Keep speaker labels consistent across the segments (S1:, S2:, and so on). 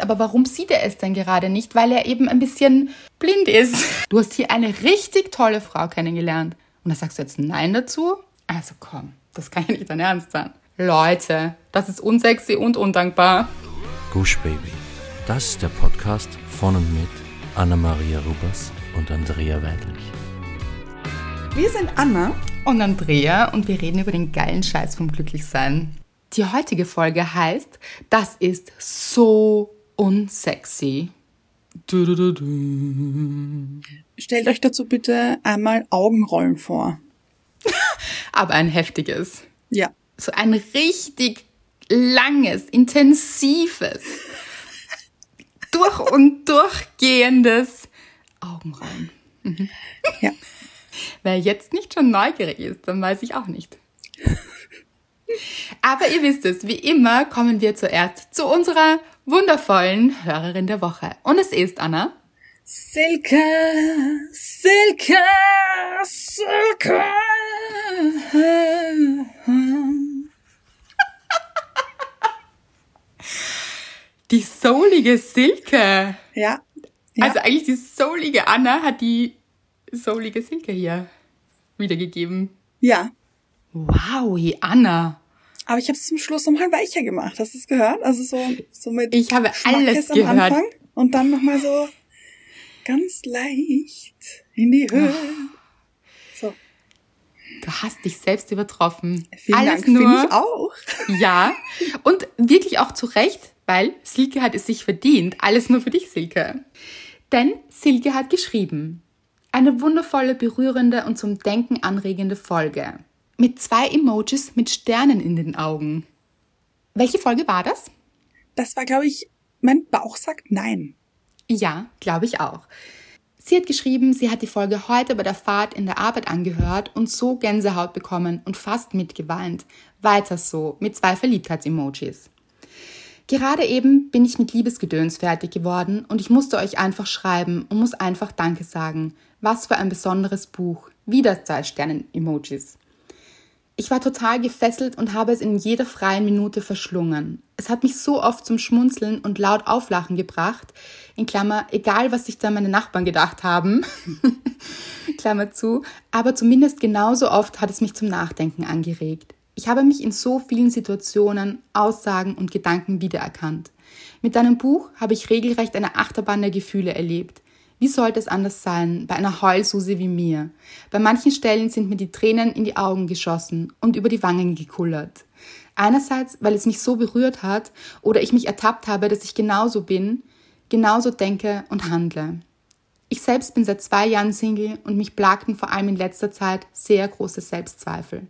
S1: Aber warum sieht er es denn gerade nicht? Weil er eben ein bisschen blind ist. Du hast hier eine richtig tolle Frau kennengelernt. Und da sagst du jetzt Nein dazu? Also komm, das kann ja nicht dein Ernst sein. Leute, das ist unsexy und undankbar.
S2: Gush Baby. Das ist der Podcast von und mit Anna-Maria Rubers und Andrea Weidlich.
S3: Wir sind Anna.
S1: Und Andrea und wir reden über den geilen Scheiß vom Glücklichsein. Die heutige Folge heißt, das ist so unsexy. Du, du, du.
S3: Stellt euch dazu bitte einmal Augenrollen vor.
S1: Aber ein heftiges.
S3: Ja.
S1: So ein richtig langes, intensives, durch und durchgehendes Augenrollen.
S3: Ja.
S1: Wer jetzt nicht schon neugierig ist, dann weiß ich auch nicht. Aber ihr wisst es, wie immer kommen wir zuerst zu unserer wundervollen Hörerin der Woche. Und es ist Anna.
S3: Silke, Silke, Silke.
S1: Die soulige Silke.
S3: Ja. ja.
S1: Also eigentlich die soulige Anna hat die soulige Silke hier wiedergegeben.
S3: ja.
S1: Wow, Anna.
S3: Aber ich habe es zum Schluss nochmal weicher gemacht. Hast du es gehört? Also so, so mit
S1: Ich habe alles
S3: am
S1: gehört.
S3: Anfang und dann nochmal so ganz leicht in die Höhe. So,
S1: Du hast dich selbst übertroffen.
S3: vielen
S1: Alles
S3: Dank. Finde
S1: nur.
S3: ich auch.
S1: Ja. Und wirklich auch zu Recht, weil Silke hat es sich verdient. Alles nur für dich, Silke. Denn Silke hat geschrieben. Eine wundervolle, berührende und zum Denken anregende Folge. Mit zwei Emojis mit Sternen in den Augen. Welche Folge war das?
S3: Das war, glaube ich, mein Bauch sagt nein.
S1: Ja, glaube ich auch. Sie hat geschrieben, sie hat die Folge heute bei der Fahrt in der Arbeit angehört und so Gänsehaut bekommen und fast mitgeweint. Weiter so, mit zwei Verliebtheits-Emojis. Gerade eben bin ich mit Liebesgedöns fertig geworden und ich musste euch einfach schreiben und muss einfach Danke sagen. Was für ein besonderes Buch. Wieder zwei Sternen-Emojis. Ich war total gefesselt und habe es in jeder freien Minute verschlungen. Es hat mich so oft zum Schmunzeln und laut Auflachen gebracht, in Klammer, egal was sich da meine Nachbarn gedacht haben, Klammer zu, aber zumindest genauso oft hat es mich zum Nachdenken angeregt. Ich habe mich in so vielen Situationen, Aussagen und Gedanken wiedererkannt. Mit deinem Buch habe ich regelrecht eine Achterbahn der Gefühle erlebt. Wie sollte es anders sein bei einer Heulsuse wie mir? Bei manchen Stellen sind mir die Tränen in die Augen geschossen und über die Wangen gekullert. Einerseits, weil es mich so berührt hat oder ich mich ertappt habe, dass ich genauso bin, genauso denke und handle. Ich selbst bin seit zwei Jahren Single und mich plagten vor allem in letzter Zeit sehr große Selbstzweifel.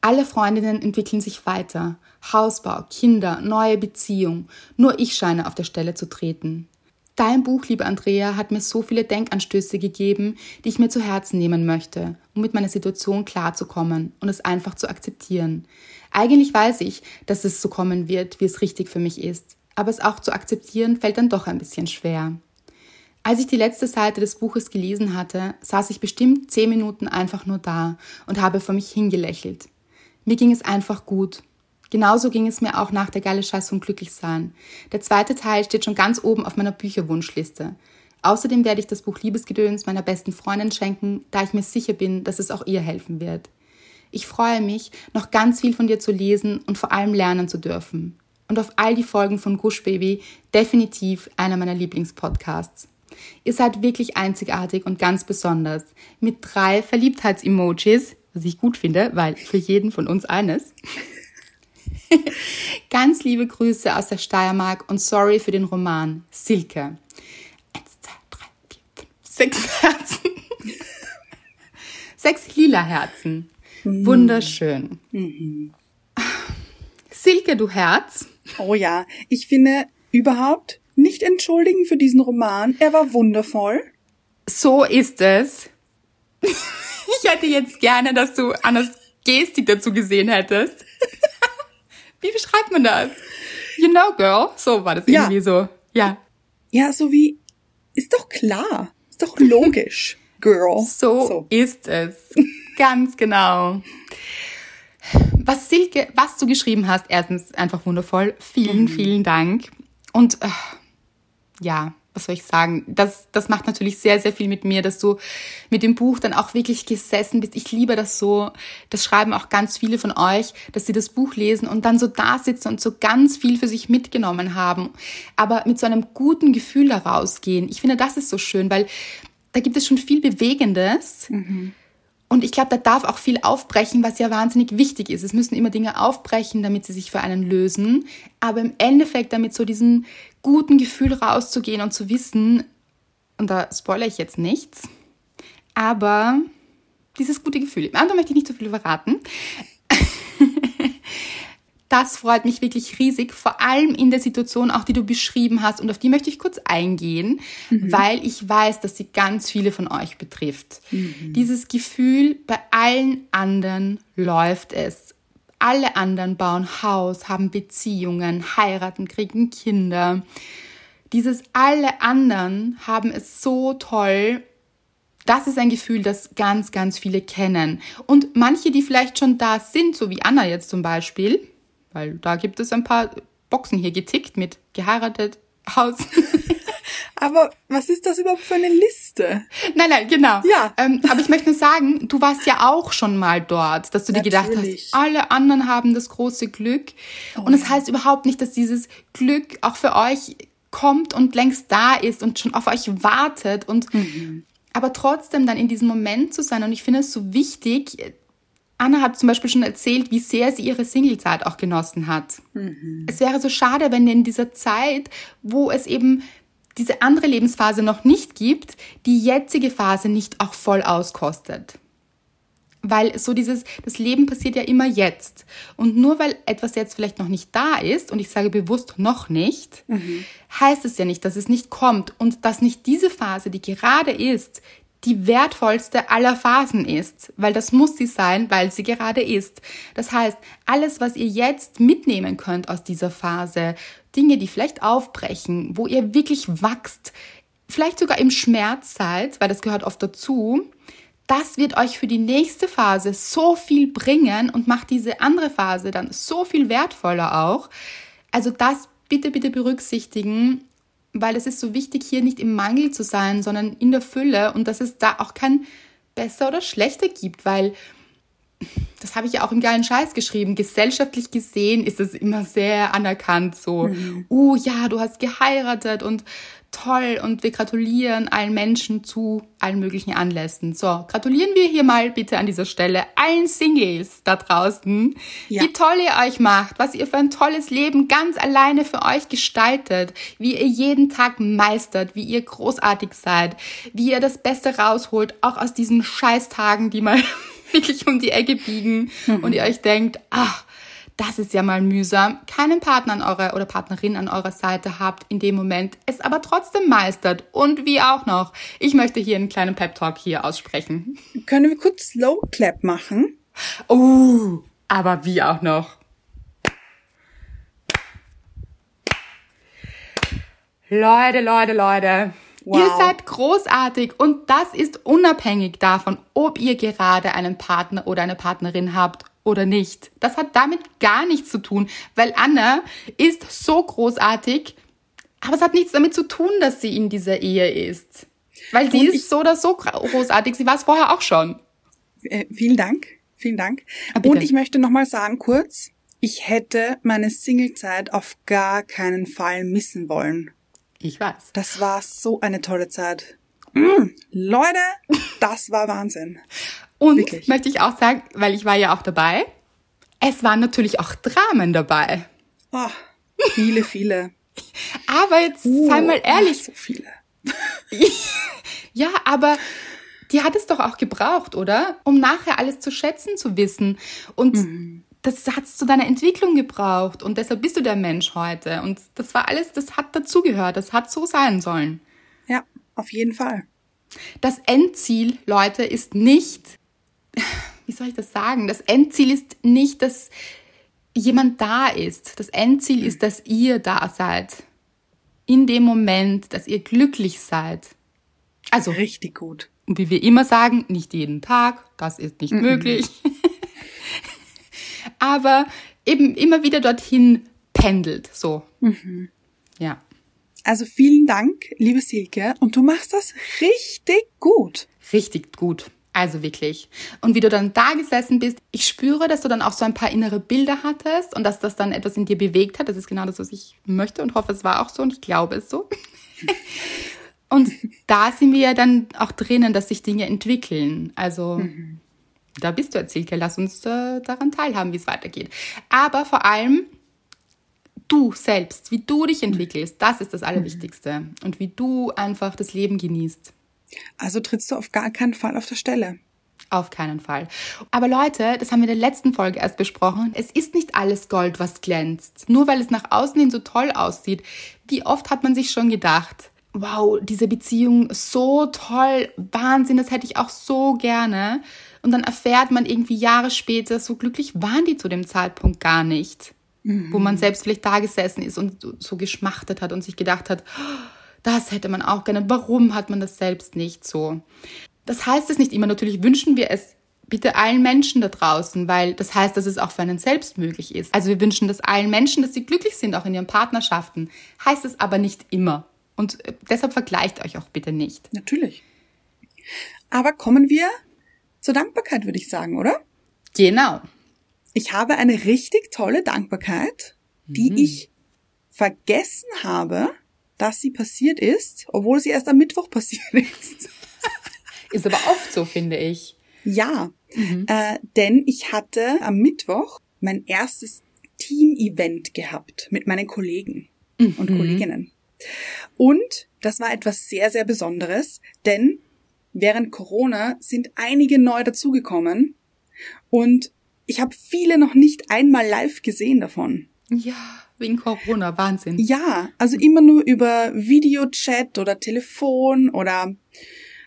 S1: Alle Freundinnen entwickeln sich weiter. Hausbau, Kinder, neue Beziehung. Nur ich scheine auf der Stelle zu treten. Dein Buch, liebe Andrea, hat mir so viele Denkanstöße gegeben, die ich mir zu Herzen nehmen möchte, um mit meiner Situation klarzukommen und es einfach zu akzeptieren. Eigentlich weiß ich, dass es so kommen wird, wie es richtig für mich ist, aber es auch zu akzeptieren fällt dann doch ein bisschen schwer. Als ich die letzte Seite des Buches gelesen hatte, saß ich bestimmt zehn Minuten einfach nur da und habe vor mich hingelächelt. Mir ging es einfach gut. Genauso ging es mir auch nach der geile Scheiß vom Glücklichsein. Der zweite Teil steht schon ganz oben auf meiner Bücherwunschliste. Außerdem werde ich das Buch Liebesgedöns meiner besten Freundin schenken, da ich mir sicher bin, dass es auch ihr helfen wird. Ich freue mich, noch ganz viel von dir zu lesen und vor allem lernen zu dürfen. Und auf all die Folgen von Gush Baby definitiv einer meiner Lieblingspodcasts. Ihr seid wirklich einzigartig und ganz besonders. Mit drei Verliebtheits-Emojis, was ich gut finde, weil für jeden von uns eines. Ganz liebe Grüße aus der Steiermark und sorry für den Roman. Silke. Eins, zwei, drei, vier, fünf, sechs Herzen. sechs lila Herzen. Wunderschön. Silke, du Herz.
S3: Oh ja, ich finde überhaupt nicht entschuldigen für diesen Roman. Er war wundervoll.
S1: So ist es. Ich hätte jetzt gerne, dass du Annas Gestik dazu gesehen hättest. Wie beschreibt man das? You know, girl. So war das
S3: Ja.
S1: irgendwie so. Ja.
S3: Ja, so wie, ist doch klar. Ist doch logisch, Girl.
S1: So, ist es. Ganz genau. Was Silke, was du geschrieben hast, erstens einfach wundervoll. Vielen, vielen Dank. Und äh, ja, was soll ich sagen? Das, das macht natürlich sehr, sehr viel mit mir, dass du mit dem Buch dann auch wirklich gesessen bist. Ich liebe das so. Das schreiben auch ganz viele von euch, dass sie das Buch lesen und dann so da sitzen und so ganz viel für sich mitgenommen haben. Aber mit so einem guten Gefühl da rausgehen. Ich finde, das ist so schön, weil da gibt es schon viel Bewegendes. Mhm. Und ich glaube, da darf auch viel aufbrechen, was ja wahnsinnig wichtig ist. Es müssen immer Dinge aufbrechen, damit sie sich für einen lösen. Aber im Endeffekt damit so diesen guten Gefühl rauszugehen und zu wissen, und da spoilere ich jetzt nichts, aber dieses gute Gefühl. Im anderen möchte ich nicht zu so viel verraten. Das freut mich wirklich riesig, vor allem in der Situation, auch die du beschrieben hast. Und auf die möchte ich kurz eingehen, mhm. weil ich weiß, dass sie ganz viele von euch betrifft. Mhm. Dieses Gefühl, bei allen anderen läuft es. Alle anderen bauen Haus, haben Beziehungen, heiraten, kriegen Kinder. Dieses alle anderen haben es so toll das ist ein Gefühl, das ganz, ganz viele kennen. Und manche, die vielleicht schon da sind, so wie Anna jetzt zum Beispiel, weil da gibt es ein paar Boxen hier getickt mit geheiratet, Haus.
S3: Aber was ist das überhaupt für eine Liste?
S1: Nein, nein, genau.
S3: Ja.
S1: Ähm, aber ich möchte nur sagen, du warst ja auch schon mal dort, dass du dir gedacht hast, alle anderen haben das große Glück. Oh, und das ja. heißt überhaupt nicht, dass dieses Glück auch für euch kommt und längst da ist und schon auf euch wartet und mhm. aber trotzdem dann in diesem Moment zu sein. Und ich finde es so wichtig, Anna hat zum Beispiel schon erzählt, wie sehr sie ihre Singlezeit auch genossen hat. Mhm. Es wäre so schade, wenn in dieser Zeit, wo es eben diese andere Lebensphase noch nicht gibt, die jetzige Phase nicht auch voll auskostet. Weil so dieses, das Leben passiert ja immer jetzt. Und nur weil etwas jetzt vielleicht noch nicht da ist, und ich sage bewusst noch nicht, mhm. heißt es ja nicht, dass es nicht kommt und dass nicht diese Phase, die gerade ist, die wertvollste aller Phasen ist, weil das muss sie sein, weil sie gerade ist. Das heißt, alles, was ihr jetzt mitnehmen könnt aus dieser Phase, Dinge, die vielleicht aufbrechen, wo ihr wirklich wachst, vielleicht sogar im Schmerz seid, weil das gehört oft dazu, das wird euch für die nächste Phase so viel bringen und macht diese andere Phase dann so viel wertvoller auch. Also das bitte, bitte berücksichtigen weil es ist so wichtig, hier nicht im Mangel zu sein, sondern in der Fülle und dass es da auch kein besser oder schlechter gibt, weil das habe ich ja auch im geilen Scheiß geschrieben. Gesellschaftlich gesehen ist es immer sehr anerkannt, so, mhm. uh, ja, du hast geheiratet und toll und wir gratulieren allen Menschen zu allen möglichen Anlässen. So, gratulieren wir hier mal bitte an dieser Stelle allen Singles da draußen, ja. wie toll ihr euch macht, was ihr für ein tolles Leben ganz alleine für euch gestaltet, wie ihr jeden Tag meistert, wie ihr großartig seid, wie ihr das Beste rausholt, auch aus diesen Scheißtagen, die mal wirklich um die Ecke biegen mhm. und ihr euch denkt, ach, das ist ja mal mühsam, keinen Partner an eurer oder Partnerin an eurer Seite habt in dem Moment, es aber trotzdem meistert und wie auch noch. Ich möchte hier einen kleinen Pep Talk hier aussprechen.
S3: Können wir kurz Slow Clap machen?
S1: Oh, aber wie auch noch. Leute, Leute, Leute. Wow. Ihr seid großartig und das ist unabhängig davon, ob ihr gerade einen Partner oder eine Partnerin habt oder nicht. Das hat damit gar nichts zu tun, weil Anna ist so großartig, aber es hat nichts damit zu tun, dass sie in dieser Ehe ist. Weil sie Und ist so oder so großartig. Sie war es vorher auch schon.
S3: Äh, vielen Dank. Vielen Dank. Ah, Und ich möchte nochmal sagen, kurz, ich hätte meine Singlezeit auf gar keinen Fall missen wollen.
S1: Ich weiß.
S3: Das war so eine tolle Zeit. Mm, Leute, das war Wahnsinn.
S1: Und Wirklich? möchte ich auch sagen, weil ich war ja auch dabei, es waren natürlich auch Dramen dabei.
S3: Oh, viele, viele.
S1: aber jetzt uh, sei mal ehrlich.
S3: So viele.
S1: ja, aber die hat es doch auch gebraucht, oder? Um nachher alles zu schätzen zu wissen. Und mhm. Das hat es zu deiner Entwicklung gebraucht. Und deshalb bist du der Mensch heute. Und das war alles, das hat dazugehört. Das hat so sein sollen.
S3: Ja, auf jeden Fall.
S1: Das Endziel, Leute, ist nicht wie soll ich das sagen? Das Endziel ist nicht, dass jemand da ist. Das Endziel ist, dass ihr da seid. In dem Moment, dass ihr glücklich seid.
S3: Also. Richtig gut.
S1: Und wie wir immer sagen, nicht jeden Tag. Das ist nicht -mm. möglich. Aber eben immer wieder dorthin pendelt. So. Mhm. Ja.
S3: Also vielen Dank, liebe Silke. Und du machst das richtig gut.
S1: Richtig gut. Also wirklich. Und wie du dann da gesessen bist, ich spüre, dass du dann auch so ein paar innere Bilder hattest und dass das dann etwas in dir bewegt hat. Das ist genau das, was ich möchte und hoffe, es war auch so und ich glaube es so. und da sind wir ja dann auch drinnen, dass sich Dinge entwickeln. Also mhm. Da bist du erzählt, lass uns äh, daran teilhaben, wie es weitergeht. Aber vor allem du selbst, wie du dich entwickelst, das ist das Allerwichtigste. Und wie du einfach das Leben genießt.
S3: Also trittst du auf gar keinen Fall auf der Stelle.
S1: Auf keinen Fall. Aber Leute, das haben wir in der letzten Folge erst besprochen. Es ist nicht alles Gold, was glänzt. Nur weil es nach außen hin so toll aussieht. Wie oft hat man sich schon gedacht, wow, diese Beziehung so toll, Wahnsinn, das hätte ich auch so gerne. Und dann erfährt man irgendwie Jahre später, so glücklich waren die zu dem Zeitpunkt gar nicht. Mhm. Wo man selbst vielleicht da gesessen ist und so geschmachtet hat und sich gedacht hat, oh, das hätte man auch gerne. Warum hat man das selbst nicht so? Das heißt es nicht immer. Natürlich wünschen wir es bitte allen Menschen da draußen, weil das heißt, dass es auch für einen selbst möglich ist. Also wir wünschen das allen Menschen, dass sie glücklich sind, auch in ihren Partnerschaften. Heißt es aber nicht immer. Und äh, deshalb vergleicht euch auch bitte nicht.
S3: Natürlich. Aber kommen wir zur Dankbarkeit, würde ich sagen, oder?
S1: Genau.
S3: Ich habe eine richtig tolle Dankbarkeit, die mhm. ich vergessen habe, dass sie passiert ist, obwohl sie erst am Mittwoch passiert ist.
S1: ist aber oft so, finde ich.
S3: Ja, mhm. äh, denn ich hatte am Mittwoch mein erstes Team-Event gehabt mit meinen Kollegen mhm. und Kolleginnen. Und das war etwas sehr, sehr Besonderes, denn während Corona sind einige neu dazugekommen und ich habe viele noch nicht einmal live gesehen davon.
S1: Ja. Wegen Corona, Wahnsinn.
S3: Ja, also immer nur über Videochat oder Telefon oder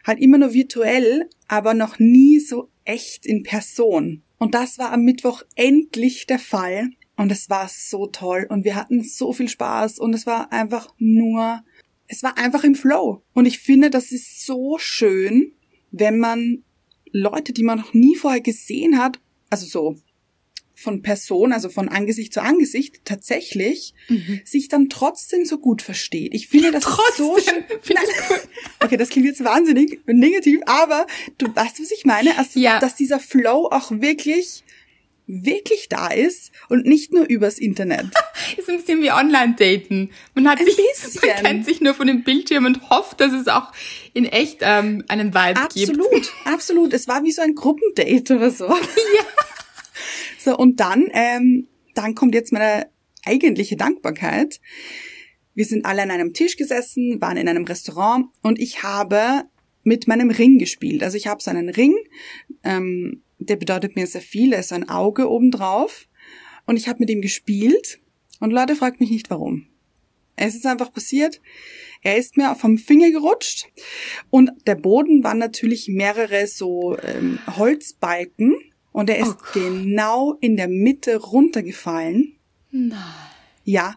S3: halt immer nur virtuell, aber noch nie so echt in Person. Und das war am Mittwoch endlich der Fall. Und es war so toll. Und wir hatten so viel Spaß. Und es war einfach nur, es war einfach im Flow. Und ich finde, das ist so schön, wenn man Leute, die man noch nie vorher gesehen hat, also so von Person, also von Angesicht zu Angesicht, tatsächlich mhm. sich dann trotzdem so gut versteht. Ich finde das trotzdem, so schön. Cool. Okay, das klingt jetzt wahnsinnig negativ, aber du weißt, was ich meine, also, ja. dass dieser Flow auch wirklich wirklich da ist und nicht nur übers Internet.
S1: ist ein bisschen wie Online-Daten. Man hat ein sich, bisschen. man kennt sich nur von dem Bildschirm und hofft, dass es auch in echt ähm, einen Vibe
S3: absolut,
S1: gibt.
S3: Absolut, absolut. Es war wie so ein Gruppendate oder so. Ja. So, und dann, ähm, dann kommt jetzt meine eigentliche Dankbarkeit. Wir sind alle an einem Tisch gesessen, waren in einem Restaurant und ich habe mit meinem Ring gespielt. Also ich habe so einen Ring, ähm, der bedeutet mir sehr viel, er ist ein Auge obendrauf und ich habe mit ihm gespielt und Leute fragt mich nicht warum. Es ist einfach passiert. Er ist mir vom Finger gerutscht und der Boden waren natürlich mehrere so ähm, Holzbalken und er ist oh genau in der Mitte runtergefallen.
S1: Nein.
S3: Ja.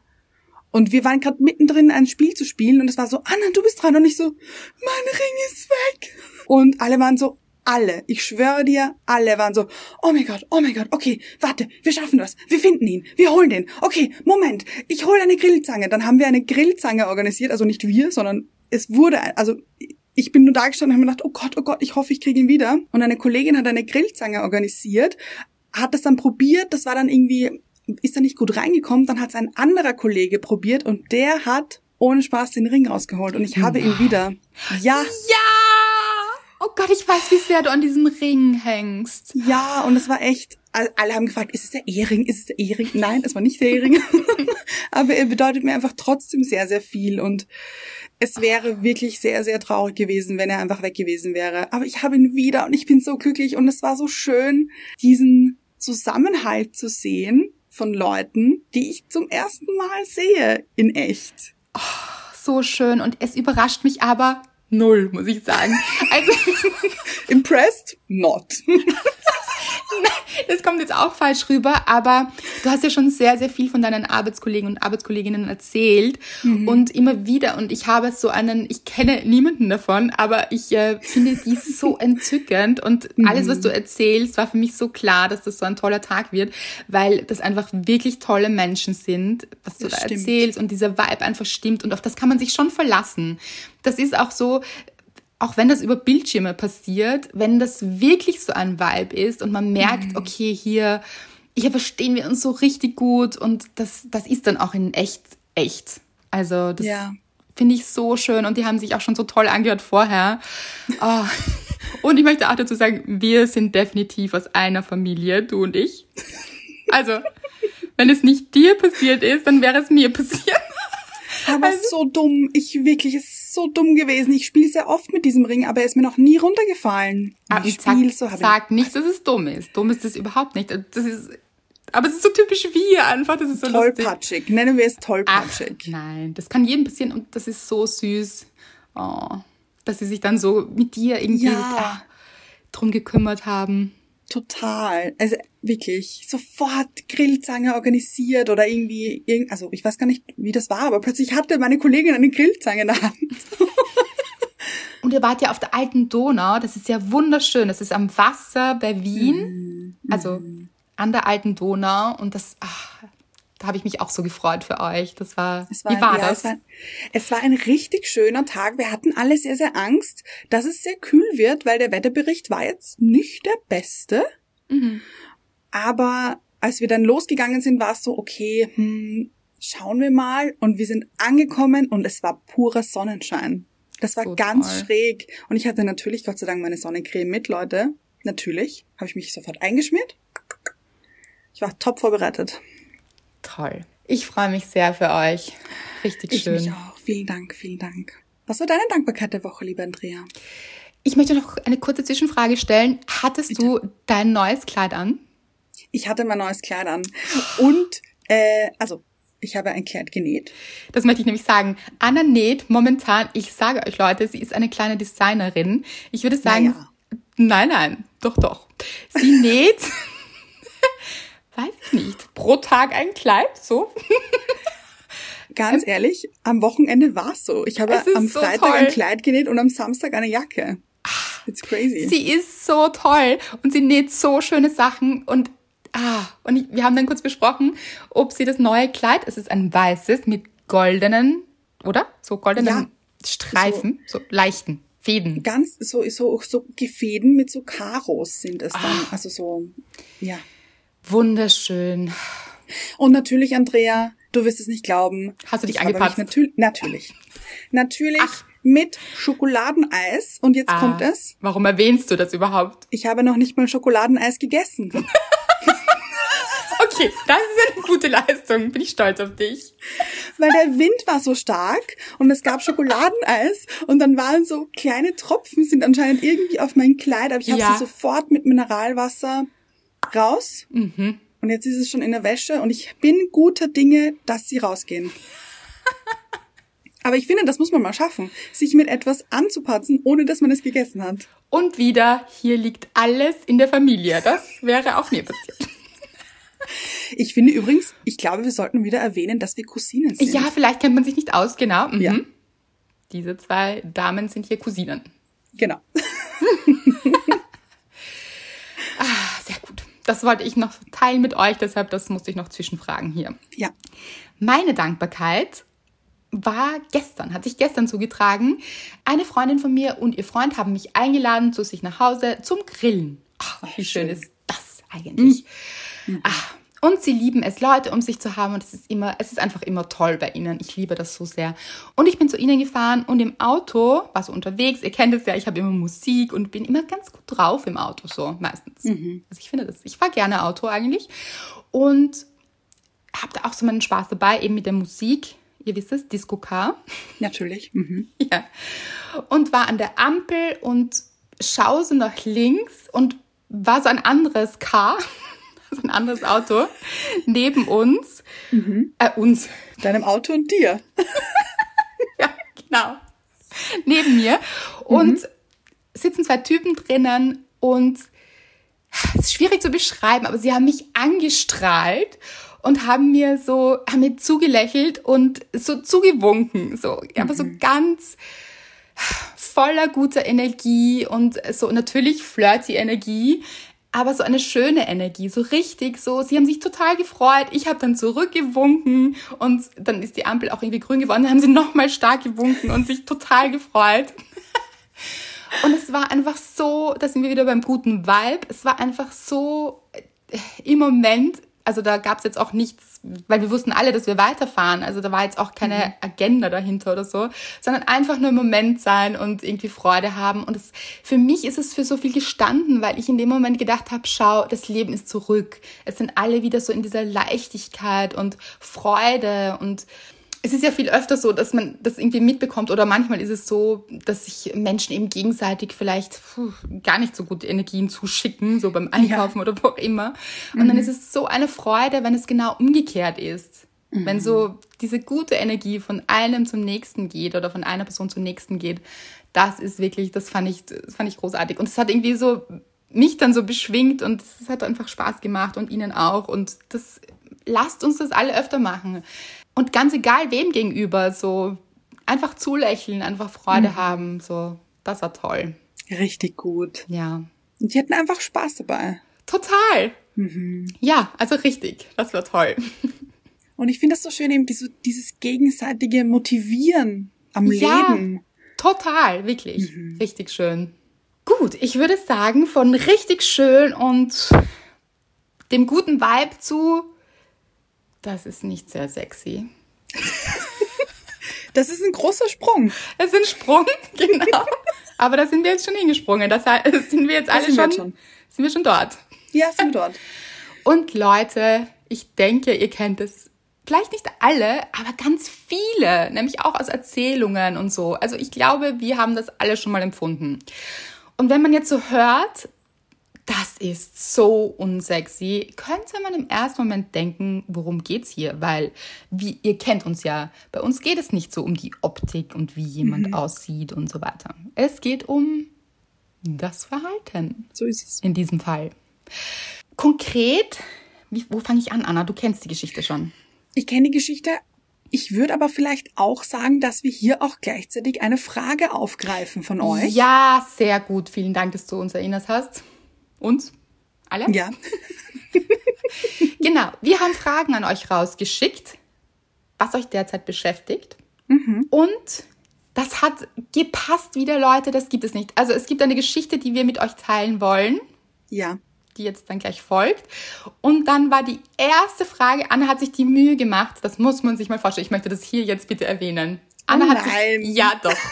S3: Und wir waren gerade mittendrin, ein Spiel zu spielen und es war so, Anna, du bist dran. Und ich so, mein Ring ist weg. Und alle waren so, alle, ich schwöre dir, alle waren so, oh mein Gott, oh mein Gott, okay, warte, wir schaffen das, wir finden ihn, wir holen den, okay, Moment, ich hole eine Grillzange. Dann haben wir eine Grillzange organisiert, also nicht wir, sondern es wurde, also ich bin nur da gestanden und habe mir gedacht, oh Gott, oh Gott, ich hoffe, ich kriege ihn wieder. Und eine Kollegin hat eine Grillzange organisiert, hat das dann probiert, das war dann irgendwie, ist da nicht gut reingekommen, dann hat es ein anderer Kollege probiert und der hat ohne Spaß den Ring rausgeholt und ich habe ihn wieder. Ja.
S1: Ja! Oh Gott, ich weiß, wie sehr du an diesem Ring hängst.
S3: Ja, und es war echt, alle haben gefragt, ist es der Ehering? Ist es der Ehering? Nein, es war nicht der Ehering. Aber er bedeutet mir einfach trotzdem sehr, sehr viel und es wäre wirklich sehr, sehr traurig gewesen, wenn er einfach weg gewesen wäre. Aber ich habe ihn wieder und ich bin so glücklich und es war so schön, diesen Zusammenhalt zu sehen von Leuten, die ich zum ersten Mal sehe in echt.
S1: Oh, so schön und es überrascht mich aber null, muss ich sagen. Also
S3: impressed? Not.
S1: das kommt jetzt auch falsch rüber, aber du hast ja schon sehr, sehr viel von deinen Arbeitskollegen und Arbeitskolleginnen erzählt mhm. und immer wieder und ich habe so einen, ich kenne niemanden davon, aber ich äh, finde die so entzückend und mhm. alles, was du erzählst, war für mich so klar, dass das so ein toller Tag wird, weil das einfach wirklich tolle Menschen sind, was du das da stimmt. erzählst und dieser Vibe einfach stimmt und auf das kann man sich schon verlassen. Das ist auch so, auch wenn das über Bildschirme passiert, wenn das wirklich so ein Vibe ist und man merkt, mhm. okay, hier, hier verstehen wir uns so richtig gut und das, das ist dann auch in echt, echt. Also das ja. finde ich so schön und die haben sich auch schon so toll angehört vorher. Oh. Und ich möchte auch dazu sagen, wir sind definitiv aus einer Familie, du und ich. Also, wenn es nicht dir passiert ist, dann wäre es mir passiert.
S3: Aber also, so dumm. Ich wirklich, es ist so dumm gewesen. Ich spiele sehr oft mit diesem Ring, aber er ist mir noch nie runtergefallen.
S1: Aber ich sag, so sag nicht, dass es dumm ist. Dumm ist es überhaupt nicht. Das ist, aber es ist so typisch wie einfach. Das ist so
S3: tollpatschig.
S1: Lustig.
S3: Nennen wir es tollpatschig.
S1: Ach, nein, das kann jedem passieren und das ist so süß. Oh, dass sie sich dann so mit dir irgendwie ja. drum gekümmert haben.
S3: Total. Also wirklich sofort Grillzange organisiert oder irgendwie, also ich weiß gar nicht, wie das war, aber plötzlich hatte meine Kollegin eine Grillzange in der Hand.
S1: Und ihr wart ja auf der alten Donau, das ist ja wunderschön. Das ist am Wasser bei Wien, mhm. also an der alten Donau. Und das, ach, da habe ich mich auch so gefreut für euch. Das war, war wie war ja, das?
S3: Es war, es war ein richtig schöner Tag. Wir hatten alle sehr, sehr Angst, dass es sehr kühl wird, weil der Wetterbericht war jetzt nicht der beste. Mhm. Aber als wir dann losgegangen sind, war es so, okay, hm, schauen wir mal. Und wir sind angekommen und es war purer Sonnenschein. Das war so ganz toll. schräg. Und ich hatte natürlich, Gott sei Dank, meine Sonnencreme mit, Leute. Natürlich. Habe ich mich sofort eingeschmiert. Ich war top vorbereitet.
S1: Toll. Ich freue mich sehr für euch. Richtig schön.
S3: Ich mich auch. Vielen Dank, vielen Dank. Was war deine Dankbarkeit der Woche, liebe Andrea?
S1: Ich möchte noch eine kurze Zwischenfrage stellen. Hattest Bitte? du dein neues Kleid an?
S3: Ich hatte mein neues Kleid an. Und, äh, also, ich habe ein Kleid genäht.
S1: Das möchte ich nämlich sagen. Anna näht momentan, ich sage euch Leute, sie ist eine kleine Designerin. Ich würde sagen, naja. nein, nein, doch, doch. Sie näht weiß ich nicht, pro Tag ein Kleid, so.
S3: Ganz ehrlich, am Wochenende war's so. Ich habe am so Freitag toll. ein Kleid genäht und am Samstag eine Jacke. It's crazy.
S1: Sie ist so toll und sie näht so schöne Sachen und ah, und ich, wir haben dann kurz besprochen, ob sie das neue Kleid, es ist ein weißes mit goldenen, oder? So goldenen ja, Streifen, so, so leichten Fäden.
S3: Ganz so so so Gefäden mit so Karos sind es dann, ah. also so ja.
S1: Wunderschön.
S3: Und natürlich, Andrea, du wirst es nicht glauben.
S1: Hast du dich angepasst?
S3: Natür natürlich. Natürlich Ach. mit Schokoladeneis. Und jetzt ah, kommt es.
S1: Warum erwähnst du das überhaupt?
S3: Ich habe noch nicht mal Schokoladeneis gegessen.
S1: okay, das ist eine gute Leistung. Bin ich stolz auf dich.
S3: Weil der Wind war so stark und es gab Schokoladeneis und dann waren so kleine Tropfen, sind anscheinend irgendwie auf mein Kleid, aber ich habe ja. sie sofort mit Mineralwasser raus. Mhm. Und jetzt ist es schon in der Wäsche und ich bin guter Dinge, dass sie rausgehen. Aber ich finde, das muss man mal schaffen, sich mit etwas anzupatzen, ohne dass man es gegessen hat.
S1: Und wieder, hier liegt alles in der Familie. Das wäre auch mir passiert.
S3: Ich finde übrigens, ich glaube, wir sollten wieder erwähnen, dass wir Cousinen sind.
S1: Ja, vielleicht kennt man sich nicht aus, genau. Mhm. Ja. Diese zwei Damen sind hier Cousinen.
S3: Genau.
S1: das wollte ich noch teilen mit euch, deshalb das musste ich noch zwischenfragen hier.
S3: Ja.
S1: Meine Dankbarkeit war gestern, hat sich gestern zugetragen. Eine Freundin von mir und ihr Freund haben mich eingeladen zu sich nach Hause zum Grillen. Ach, wie schön, schön ist das eigentlich. Mhm. Ach, und sie lieben es, Leute um sich zu haben. Und es ist immer, es ist einfach immer toll bei ihnen. Ich liebe das so sehr. Und ich bin zu ihnen gefahren und im Auto war so unterwegs. Ihr kennt es ja, ich habe immer Musik und bin immer ganz gut drauf im Auto, so meistens. Mhm. Also ich finde das, ich fahre gerne Auto eigentlich. Und habe da auch so meinen Spaß dabei, eben mit der Musik. Ihr wisst es, Disco Car.
S3: Natürlich. Mhm.
S1: Ja. Und war an der Ampel und schaue so nach links und war so ein anderes Car so ein anderes Auto neben uns. Mhm. Äh, uns.
S3: Deinem Auto und dir.
S1: ja, genau. Neben mir. Und mhm. sitzen zwei Typen drinnen und es ist schwierig zu beschreiben, aber sie haben mich angestrahlt und haben mir so, haben mir zugelächelt und so zugewunken, so, aber so ganz voller guter Energie und so natürlich flirty Energie, aber so eine schöne Energie, so richtig so. Sie haben sich total gefreut. Ich habe dann zurückgewunken und dann ist die Ampel auch irgendwie grün geworden. Dann haben sie nochmal stark gewunken und sich total gefreut. Und es war einfach so, da sind wir wieder beim guten Vibe. Es war einfach so äh, im Moment also da gab es jetzt auch nichts, weil wir wussten alle, dass wir weiterfahren. Also da war jetzt auch keine mhm. Agenda dahinter oder so, sondern einfach nur im Moment sein und irgendwie Freude haben. Und es, für mich ist es für so viel gestanden, weil ich in dem Moment gedacht habe, schau, das Leben ist zurück. Es sind alle wieder so in dieser Leichtigkeit und Freude und es ist ja viel öfter so, dass man das irgendwie mitbekommt oder manchmal ist es so, dass sich Menschen eben gegenseitig vielleicht puh, gar nicht so gute Energien zuschicken, so beim Einkaufen ja. oder wo auch immer. Und mhm. dann ist es so eine Freude, wenn es genau umgekehrt ist. Mhm. Wenn so diese gute Energie von einem zum nächsten geht oder von einer Person zum nächsten geht, das ist wirklich, das fand ich, das fand ich großartig. Und es hat irgendwie so mich dann so beschwingt und es hat einfach Spaß gemacht und ihnen auch. Und das lasst uns das alle öfter machen. Und ganz egal wem gegenüber, so einfach zulächeln, einfach Freude mhm. haben, so, das war toll.
S3: Richtig gut.
S1: Ja.
S3: Und die hatten einfach Spaß dabei.
S1: Total. Mhm. Ja, also richtig. Das war toll.
S3: Und ich finde das so schön, eben dieses, dieses gegenseitige Motivieren am ja, Leben.
S1: Total, wirklich. Mhm. Richtig schön. Gut, ich würde sagen, von richtig schön und dem guten Vibe zu das ist nicht sehr sexy.
S3: das ist ein großer Sprung.
S1: Es ist ein Sprung, genau. Aber da sind wir jetzt schon hingesprungen. Das heißt, sind wir jetzt alle sind schon, wir schon, sind wir schon dort.
S3: Ja, sind wir dort.
S1: Und Leute, ich denke, ihr kennt es vielleicht nicht alle, aber ganz viele, nämlich auch aus Erzählungen und so. Also ich glaube, wir haben das alle schon mal empfunden. Und wenn man jetzt so hört, das ist so unsexy, könnte man im ersten Moment denken, worum geht's hier? Weil, wie ihr kennt uns ja, bei uns geht es nicht so um die Optik und wie jemand mhm. aussieht und so weiter. Es geht um das Verhalten.
S3: So ist es.
S1: In diesem Fall. Konkret, wie, wo fange ich an, Anna? Du kennst die Geschichte schon.
S3: Ich kenne die Geschichte. Ich würde aber vielleicht auch sagen, dass wir hier auch gleichzeitig eine Frage aufgreifen von euch.
S1: Ja, sehr gut. Vielen Dank, dass du uns erinnert hast. Uns? Alle?
S3: Ja.
S1: genau. Wir haben Fragen an euch rausgeschickt, was euch derzeit beschäftigt. Mhm. Und das hat gepasst wieder, Leute. Das gibt es nicht. Also es gibt eine Geschichte, die wir mit euch teilen wollen.
S3: Ja.
S1: Die jetzt dann gleich folgt. Und dann war die erste Frage, Anna hat sich die Mühe gemacht. Das muss man sich mal vorstellen. Ich möchte das hier jetzt bitte erwähnen. Anna
S3: oh
S1: hat sich, ja doch.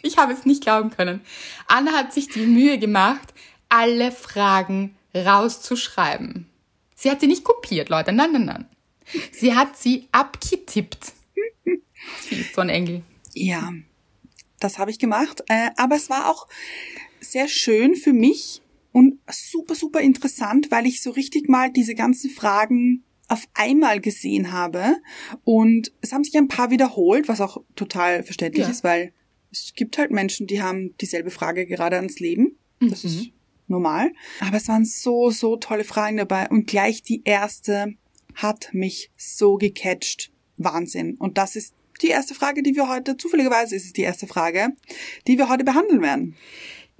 S1: Ich habe es nicht glauben können. Anna hat sich die Mühe gemacht, alle Fragen rauszuschreiben. Sie hat sie nicht kopiert, Leute. Nein, nein, nein. Sie hat sie abgetippt. Sie ist so ein Engel.
S3: Ja, das habe ich gemacht. Äh, aber es war auch sehr schön für mich und super, super interessant, weil ich so richtig mal diese ganzen Fragen auf einmal gesehen habe. Und es haben sich ein paar wiederholt, was auch total verständlich ja. ist, weil es gibt halt Menschen, die haben dieselbe Frage gerade ans Leben. Das mhm. ist normal. Aber es waren so, so tolle Fragen dabei. Und gleich die erste hat mich so gecatcht. Wahnsinn. Und das ist die erste Frage, die wir heute, zufälligerweise ist es die erste Frage, die wir heute behandeln werden.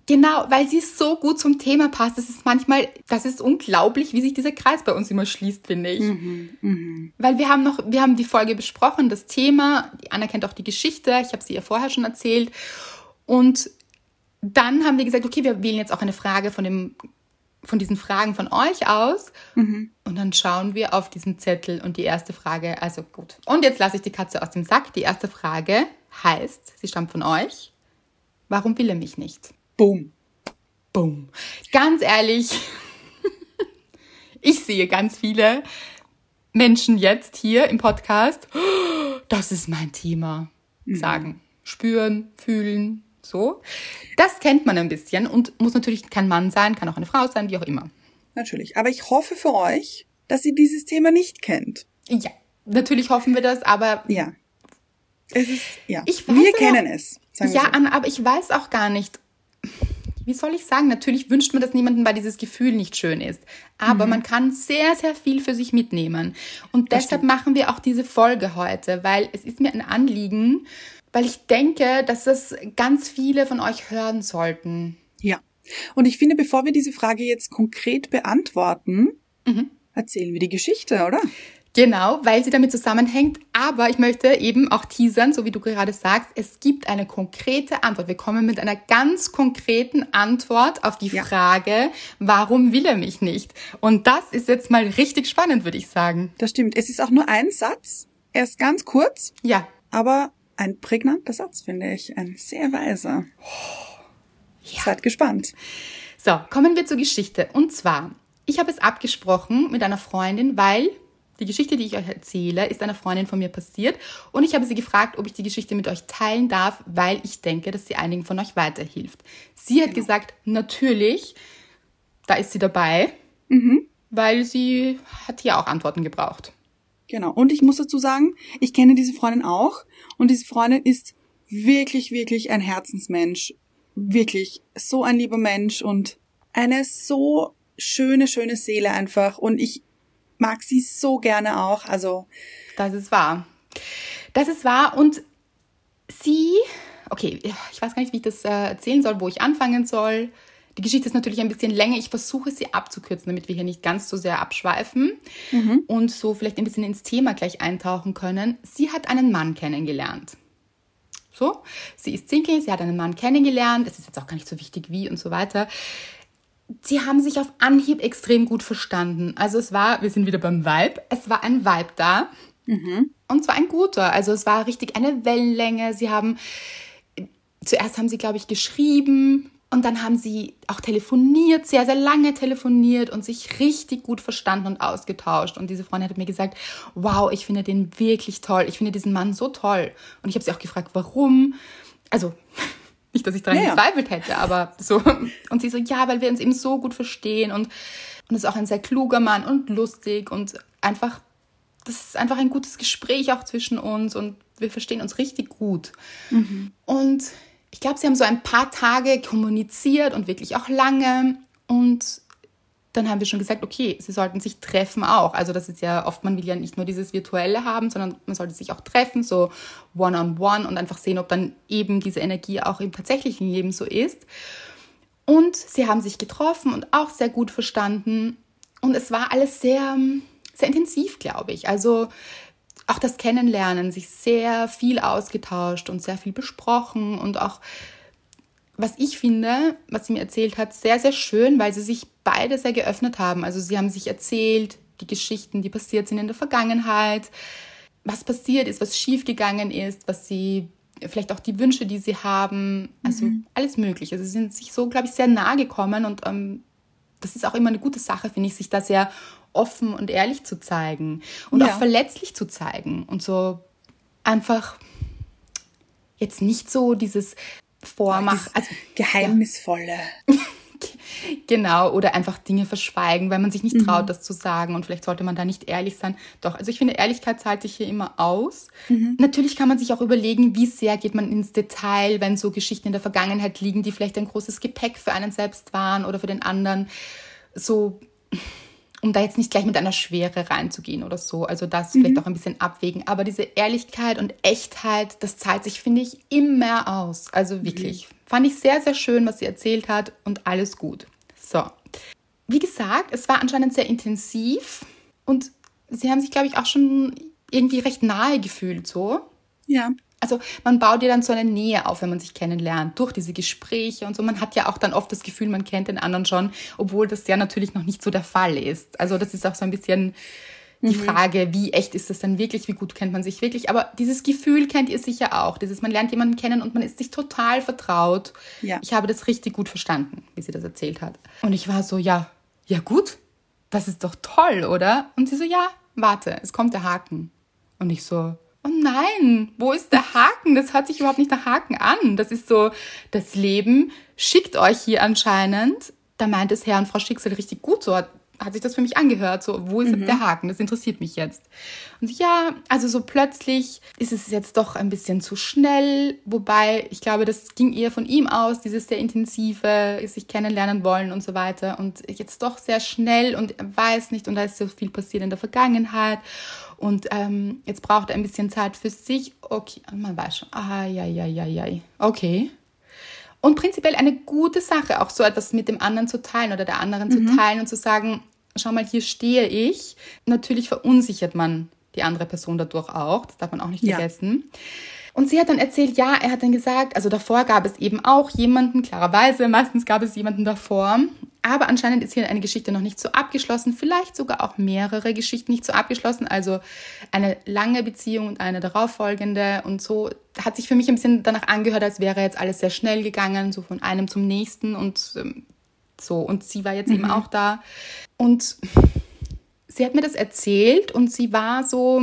S1: Genau, weil sie so gut zum Thema passt. Das ist manchmal, das ist unglaublich, wie sich dieser Kreis bei uns immer schließt, finde ich. Mhm, mh. Weil wir haben noch, wir haben die Folge besprochen, das Thema. Die Anna kennt auch die Geschichte. Ich habe sie ihr vorher schon erzählt. Und dann haben wir gesagt, okay, wir wählen jetzt auch eine Frage von dem von diesen Fragen von euch aus. Mhm. Und dann schauen wir auf diesen Zettel und die erste Frage, also gut. Und jetzt lasse ich die Katze aus dem Sack. Die erste Frage heißt, sie stammt von euch. Warum will er mich nicht?
S3: Boom.
S1: Boom. Ganz ehrlich, ich sehe ganz viele Menschen jetzt hier im Podcast, das ist mein Thema, mhm. sagen. Spüren, fühlen, so. Das kennt man ein bisschen und muss natürlich kein Mann sein, kann auch eine Frau sein, wie auch immer.
S3: Natürlich. Aber ich hoffe für euch, dass ihr dieses Thema nicht kennt.
S1: Ja, natürlich hoffen wir das, aber.
S3: Ja. Es ist, ja. Wir kennen es.
S1: ja, so. Anna, aber ich weiß auch gar nicht. wie soll ich sagen, natürlich wünscht man das niemandem, weil dieses Gefühl nicht schön ist. Aber mhm. man kann sehr, sehr viel für sich mitnehmen. Und deshalb machen wir auch diese Folge heute, weil es ist mir ein Anliegen, weil ich denke, dass das ganz viele von euch hören sollten.
S3: Ja. Und ich finde, bevor wir diese Frage jetzt konkret beantworten, mhm. erzählen wir die Geschichte, oder?
S1: Genau, weil sie damit zusammenhängt. Aber ich möchte eben auch teasern, so wie du gerade sagst, es gibt eine konkrete Antwort. Wir kommen mit einer ganz konkreten Antwort auf die ja. Frage, warum will er mich nicht? Und das ist jetzt mal richtig spannend, würde ich sagen.
S3: Das stimmt. Es ist auch nur ein Satz. Er ist ganz kurz.
S1: Ja.
S3: Aber ein prägnanter Satz, finde ich. Ein sehr weiser. Ja. Seid gespannt.
S1: So, kommen wir zur Geschichte. Und zwar, ich habe es abgesprochen mit einer Freundin, weil die Geschichte, die ich euch erzähle, ist einer Freundin von mir passiert und ich habe sie gefragt, ob ich die Geschichte mit euch teilen darf, weil ich denke, dass sie einigen von euch weiterhilft. Sie hat genau. gesagt, natürlich, da ist sie dabei, mhm. weil sie hat hier auch Antworten gebraucht.
S3: Genau. Und ich muss dazu sagen, ich kenne diese Freundin auch und diese Freundin ist wirklich, wirklich ein Herzensmensch. Wirklich so ein lieber Mensch und eine so schöne, schöne Seele einfach. Und ich mag sie so gerne auch. Also.
S1: Das ist wahr. Das ist wahr. Und sie, okay, ich weiß gar nicht, wie ich das äh, erzählen soll, wo ich anfangen soll. Die Geschichte ist natürlich ein bisschen länger. Ich versuche sie abzukürzen, damit wir hier nicht ganz so sehr abschweifen mhm. und so vielleicht ein bisschen ins Thema gleich eintauchen können. Sie hat einen Mann kennengelernt. So, sie ist Single, sie hat einen Mann kennengelernt. Es ist jetzt auch gar nicht so wichtig, wie und so weiter sie haben sich auf Anhieb extrem gut verstanden. Also es war, wir sind wieder beim Vibe, es war ein Vibe da. Mhm. Und zwar ein guter. Also es war richtig eine Wellenlänge. Sie haben, zuerst haben sie, glaube ich, geschrieben und dann haben sie auch telefoniert, sehr, sehr lange telefoniert und sich richtig gut verstanden und ausgetauscht. Und diese Freundin hat mir gesagt, wow, ich finde den wirklich toll. Ich finde diesen Mann so toll. Und ich habe sie auch gefragt, warum. Also nicht, dass ich daran ja, gezweifelt hätte, aber so. Und sie so, ja, weil wir uns eben so gut verstehen und, und ist auch ein sehr kluger Mann und lustig und einfach, das ist einfach ein gutes Gespräch auch zwischen uns und wir verstehen uns richtig gut. Mhm. Und ich glaube, sie haben so ein paar Tage kommuniziert und wirklich auch lange und dann haben wir schon gesagt, okay, sie sollten sich treffen auch. Also das ist ja oft, man will ja nicht nur dieses Virtuelle haben, sondern man sollte sich auch treffen, so one-on-one -on -one und einfach sehen, ob dann eben diese Energie auch im tatsächlichen Leben so ist. Und sie haben sich getroffen und auch sehr gut verstanden. Und es war alles sehr, sehr intensiv, glaube ich. Also auch das Kennenlernen, sich sehr viel ausgetauscht und sehr viel besprochen und auch was ich finde, was sie mir erzählt hat, sehr, sehr schön, weil sie sich beide sehr geöffnet haben. Also sie haben sich erzählt, die Geschichten, die passiert sind in der Vergangenheit, was passiert ist, was schiefgegangen ist, was sie, vielleicht auch die Wünsche, die sie haben, also mhm. alles Mögliche. Also sie sind sich so, glaube ich, sehr nahe gekommen und ähm, das ist auch immer eine gute Sache, finde ich, sich da sehr offen und ehrlich zu zeigen und ja. auch verletzlich zu zeigen und so einfach jetzt nicht so dieses vormacht.
S3: Also, Geheimnisvolle.
S1: Ja. genau, oder einfach Dinge verschweigen, weil man sich nicht mhm. traut, das zu sagen und vielleicht sollte man da nicht ehrlich sein. Doch, also ich finde, Ehrlichkeit zahlt sich hier immer aus. Mhm. Natürlich kann man sich auch überlegen, wie sehr geht man ins Detail, wenn so Geschichten in der Vergangenheit liegen, die vielleicht ein großes Gepäck für einen selbst waren oder für den anderen. So um da jetzt nicht gleich mit einer Schwere reinzugehen oder so. Also das mhm. vielleicht auch ein bisschen abwägen. Aber diese Ehrlichkeit und Echtheit, das zahlt sich, finde ich, immer aus. Also mhm. wirklich. Mhm. Fand ich sehr, sehr schön, was sie erzählt hat und alles gut. So. Wie gesagt, es war anscheinend sehr intensiv und sie haben sich, glaube ich, auch schon irgendwie recht nahe gefühlt, so.
S3: Ja
S1: also man baut ja dann so eine Nähe auf, wenn man sich kennenlernt, durch diese Gespräche und so. Man hat ja auch dann oft das Gefühl, man kennt den anderen schon, obwohl das ja natürlich noch nicht so der Fall ist. Also das ist auch so ein bisschen die mhm. Frage, wie echt ist das denn wirklich, wie gut kennt man sich wirklich. Aber dieses Gefühl kennt ihr sicher auch. Dieses, man lernt jemanden kennen und man ist sich total vertraut. Ja. Ich habe das richtig gut verstanden, wie sie das erzählt hat. Und ich war so, ja, ja gut, das ist doch toll, oder? Und sie so, ja, warte, es kommt der Haken. Und ich so, oh nein, wo ist der Haken? Das hört sich überhaupt nicht nach Haken an. Das ist so, das Leben schickt euch hier anscheinend, da meint es Herr und Frau Schicksal richtig gut so, hat sich das für mich angehört. So, wo ist mhm. der Haken? Das interessiert mich jetzt. Und ja, also so plötzlich ist es jetzt doch ein bisschen zu schnell. Wobei, ich glaube, das ging eher von ihm aus, dieses sehr intensive, sich kennenlernen wollen und so weiter. Und jetzt doch sehr schnell und er weiß nicht und da ist so viel passiert in der Vergangenheit. Und ähm, jetzt braucht er ein bisschen Zeit für sich. Okay, man weiß schon. Ah, ja, ja, ja, ja. Okay. Und prinzipiell eine gute Sache, auch so etwas mit dem anderen zu teilen oder der anderen mhm. zu teilen und zu sagen, schau mal, hier stehe ich. Natürlich verunsichert man die andere Person dadurch auch, das darf man auch nicht ja. vergessen. Und sie hat dann erzählt, ja, er hat dann gesagt, also davor gab es eben auch jemanden, klarerweise, meistens gab es jemanden davor, aber anscheinend ist hier eine Geschichte noch nicht so abgeschlossen, vielleicht sogar auch mehrere Geschichten nicht so abgeschlossen, also eine lange Beziehung und eine darauffolgende. Und so hat sich für mich ein bisschen danach angehört, als wäre jetzt alles sehr schnell gegangen, so von einem zum nächsten und ähm, so. Und sie war jetzt mhm. eben auch da. Und sie hat mir das erzählt und sie war so,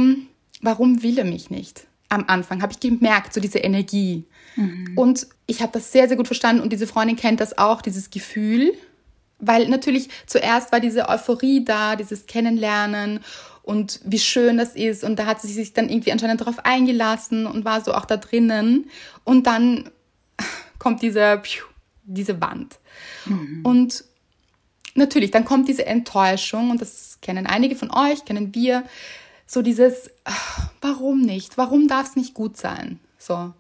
S1: warum will er mich nicht? Am Anfang habe ich gemerkt, so diese Energie. Mhm. Und ich habe das sehr, sehr gut verstanden und diese Freundin kennt das auch, dieses Gefühl. Weil natürlich zuerst war diese Euphorie da, dieses Kennenlernen und wie schön das ist. Und da hat sie sich dann irgendwie anscheinend darauf eingelassen und war so auch da drinnen. Und dann kommt diese, diese Wand. Mhm. Und natürlich, dann kommt diese Enttäuschung und das kennen einige von euch, kennen wir, so dieses, warum nicht? Warum darf es nicht gut sein? So.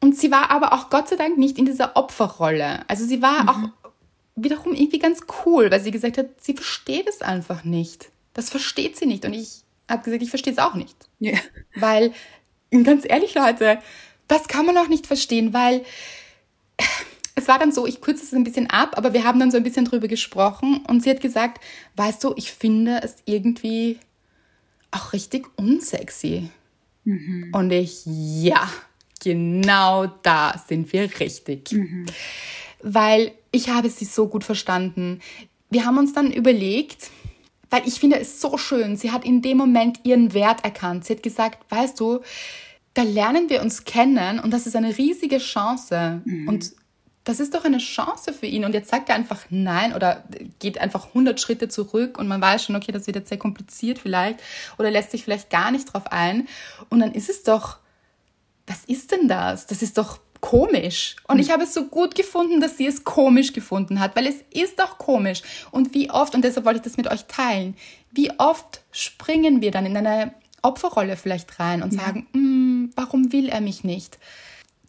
S1: Und sie war aber auch Gott sei Dank nicht in dieser Opferrolle. Also sie war mhm. auch wiederum irgendwie ganz cool, weil sie gesagt hat, sie versteht es einfach nicht. Das versteht sie nicht. Und ich habe gesagt, ich verstehe es auch nicht. Yeah. Weil, ganz ehrlich, Leute, das kann man auch nicht verstehen, weil es war dann so, ich kürze es ein bisschen ab, aber wir haben dann so ein bisschen drüber gesprochen und sie hat gesagt, weißt du, ich finde es irgendwie auch richtig unsexy. Mhm. Und ich, ja, genau da sind wir richtig. Mhm. Weil ich habe sie so gut verstanden. Wir haben uns dann überlegt, weil ich finde es so schön, sie hat in dem Moment ihren Wert erkannt. Sie hat gesagt, weißt du, da lernen wir uns kennen und das ist eine riesige Chance. Mhm. Und das ist doch eine Chance für ihn. Und jetzt sagt er einfach nein oder geht einfach 100 Schritte zurück und man weiß schon, okay, das wird jetzt sehr kompliziert vielleicht oder lässt sich vielleicht gar nicht drauf ein. Und dann ist es doch, was ist denn das? Das ist doch komisch. Und ich habe es so gut gefunden, dass sie es komisch gefunden hat, weil es ist doch komisch. Und wie oft, und deshalb wollte ich das mit euch teilen, wie oft springen wir dann in eine Opferrolle vielleicht rein und sagen, ja. Mm, warum will er mich nicht?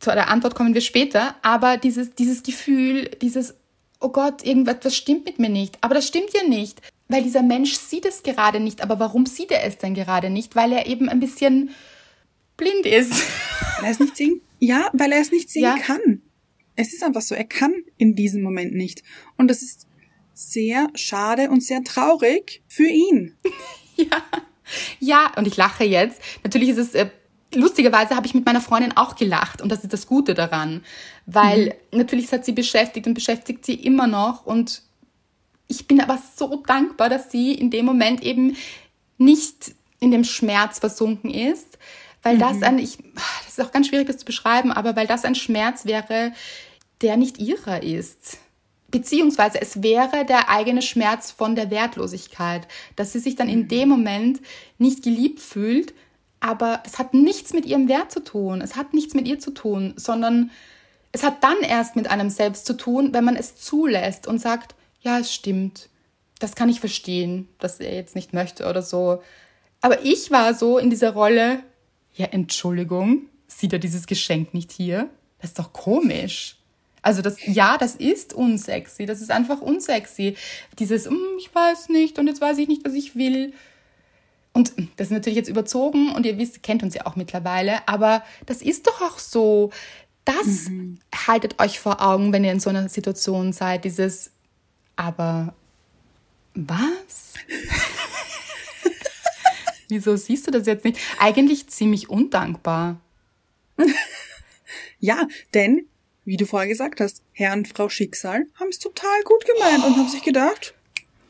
S1: Zu der Antwort kommen wir später, aber dieses, dieses Gefühl, dieses, oh Gott, irgendwas stimmt mit mir nicht. Aber das stimmt ja nicht, weil dieser Mensch sieht es gerade nicht. Aber warum sieht er es denn gerade nicht? Weil er eben ein bisschen blind ist.
S3: Weil er es nicht sehen, ja, weil er es nicht sehen ja. kann. Es ist einfach so, er kann in diesem Moment nicht. Und das ist sehr schade und sehr traurig für ihn.
S1: ja. Ja, und ich lache jetzt. Natürlich ist es äh, lustigerweise habe ich mit meiner Freundin auch gelacht und das ist das Gute daran, weil mhm. natürlich hat sie beschäftigt und beschäftigt sie immer noch und ich bin aber so dankbar, dass sie in dem Moment eben nicht in dem Schmerz versunken ist, weil mhm. das ein, ich, das ist auch ganz schwierig das zu beschreiben, aber weil das ein Schmerz wäre, der nicht ihrer ist. Beziehungsweise es wäre der eigene Schmerz von der Wertlosigkeit, dass sie sich dann in mhm. dem Moment nicht geliebt fühlt, aber es hat nichts mit ihrem Wert zu tun, es hat nichts mit ihr zu tun, sondern es hat dann erst mit einem selbst zu tun, wenn man es zulässt und sagt, ja, es stimmt, das kann ich verstehen, dass er jetzt nicht möchte oder so. Aber ich war so in dieser Rolle, ja, Entschuldigung, sieht er dieses Geschenk nicht hier? Das ist doch komisch. Also das, ja, das ist unsexy, das ist einfach unsexy. Dieses, hm, ich weiß nicht und jetzt weiß ich nicht, was ich will. Und das ist natürlich jetzt überzogen und ihr wisst, kennt uns ja auch mittlerweile, aber das ist doch auch so. Das mhm. haltet euch vor Augen, wenn ihr in so einer Situation seid, dieses, aber was? Wieso siehst du das jetzt nicht? Eigentlich ziemlich undankbar.
S3: ja, denn, wie du vorher gesagt hast, Herr und Frau Schicksal haben es total gut gemeint oh. und haben sich gedacht,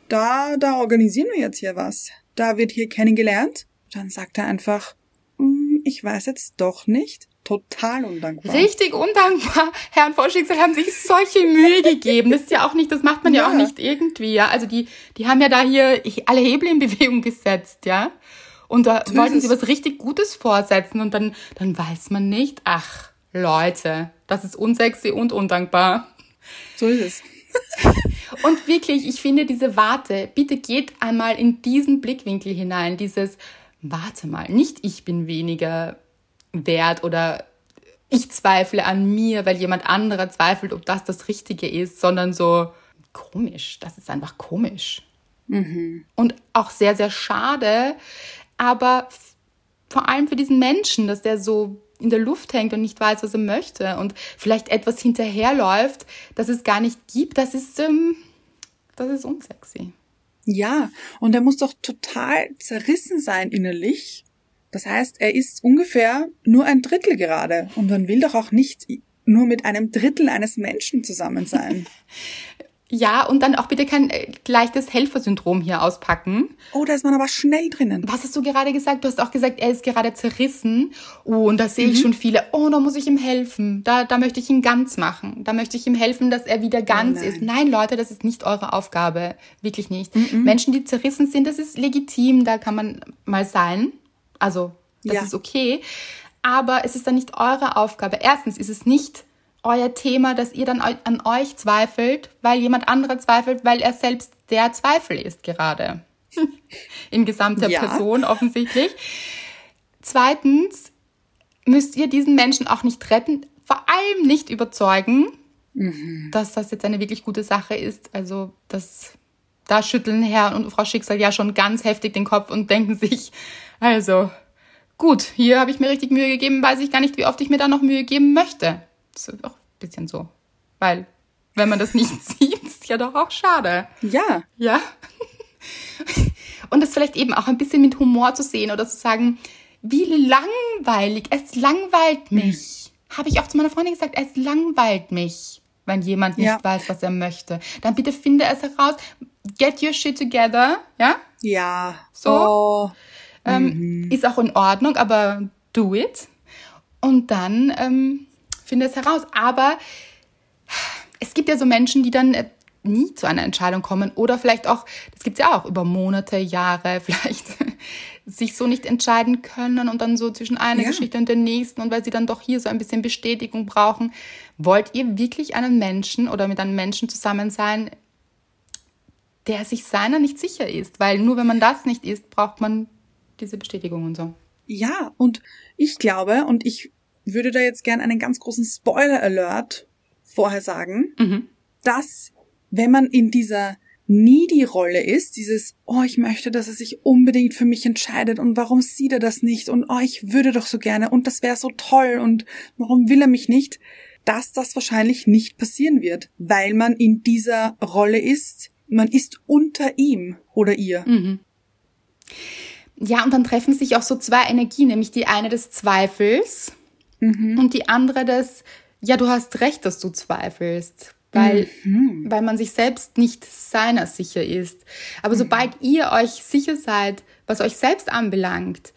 S3: da, da organisieren wir jetzt hier was. Da wird hier kennengelernt. Dann sagt er einfach, mm, ich weiß jetzt doch nicht. Total undankbar.
S1: Richtig undankbar. Herrn Vorschicksal haben sich solche Mühe gegeben. Das ist ja auch nicht, das macht man ja, ja auch nicht irgendwie, ja. Also die, die haben ja da hier alle Hebel in Bewegung gesetzt, ja. Und da das wollten sie was richtig Gutes vorsetzen und dann, dann weiß man nicht, ach, Leute, das ist unsexy und undankbar.
S3: So ist es.
S1: und wirklich, ich finde diese Warte, bitte geht einmal in diesen Blickwinkel hinein, dieses, warte mal, nicht ich bin weniger wert oder ich zweifle an mir, weil jemand anderer zweifelt, ob das das Richtige ist, sondern so komisch. Das ist einfach komisch. Mhm. Und auch sehr, sehr schade, aber vor allem für diesen Menschen, dass der so in der Luft hängt und nicht weiß, was er möchte und vielleicht etwas hinterherläuft, das es gar nicht gibt, das ist, ähm, das ist unsexy.
S3: Ja, und er muss doch total zerrissen sein innerlich das heißt, er ist ungefähr nur ein Drittel gerade und man will doch auch nicht nur mit einem Drittel eines Menschen zusammen sein.
S1: Ja, und dann auch bitte kein äh, leichtes Helfersyndrom hier auspacken.
S3: Oh, da ist man aber schnell drinnen.
S1: Was hast du gerade gesagt? Du hast auch gesagt, er ist gerade zerrissen. Oh, und da sehe ich mhm. schon viele. Oh, da muss ich ihm helfen. Da, da möchte ich ihn ganz machen. Da möchte ich ihm helfen, dass er wieder ganz oh nein. ist. Nein, Leute, das ist nicht eure Aufgabe. Wirklich nicht. Mhm. Menschen, die zerrissen sind, das ist legitim. Da kann man mal sein. Also, das ja. ist okay. Aber es ist dann nicht eure Aufgabe. Erstens ist es nicht euer Thema, dass ihr dann an euch zweifelt, weil jemand anderer zweifelt, weil er selbst der Zweifel ist gerade. In gesamter ja. Person offensichtlich. Zweitens müsst ihr diesen Menschen auch nicht retten, vor allem nicht überzeugen, mhm. dass das jetzt eine wirklich gute Sache ist. Also das, da schütteln Herr und Frau Schicksal ja schon ganz heftig den Kopf und denken sich, also, gut, hier habe ich mir richtig Mühe gegeben, weiß ich gar nicht, wie oft ich mir da noch Mühe geben möchte. Das ist auch ein bisschen so. Weil, wenn man das nicht sieht, ist ja doch auch schade.
S3: Ja.
S1: Ja. Und das vielleicht eben auch ein bisschen mit Humor zu sehen oder zu sagen, wie langweilig, es langweilt mich. Hm. Habe ich auch zu meiner Freundin gesagt, es langweilt mich, wenn jemand nicht ja. weiß, was er möchte. Dann bitte finde es heraus. Get your shit together, ja?
S3: Ja.
S1: So. Oh. Ähm, mhm. Ist auch in Ordnung, aber do it. Und dann ähm, finde es heraus. Aber es gibt ja so Menschen, die dann äh, nie zu einer Entscheidung kommen oder vielleicht auch, das gibt es ja auch über Monate, Jahre, vielleicht sich so nicht entscheiden können und dann so zwischen einer ja. Geschichte und der nächsten und weil sie dann doch hier so ein bisschen Bestätigung brauchen. Wollt ihr wirklich einen Menschen oder mit einem Menschen zusammen sein, der sich seiner nicht sicher ist? Weil nur wenn man das nicht ist, braucht man diese Bestätigung und so.
S3: Ja, und ich glaube, und ich würde da jetzt gern einen ganz großen Spoiler-Alert vorher sagen, mhm. dass wenn man in dieser Needy-Rolle ist, dieses, oh, ich möchte, dass er sich unbedingt für mich entscheidet und warum sieht er das nicht und oh, ich würde doch so gerne und das wäre so toll und warum will er mich nicht, dass das wahrscheinlich nicht passieren wird, weil man in dieser Rolle ist, man ist unter ihm oder ihr. Mhm.
S1: Ja, und dann treffen sich auch so zwei Energien, nämlich die eine des Zweifels mhm. und die andere des, ja, du hast recht, dass du zweifelst, weil, mhm. weil man sich selbst nicht seiner sicher ist. Aber mhm. sobald ihr euch sicher seid, was euch selbst anbelangt,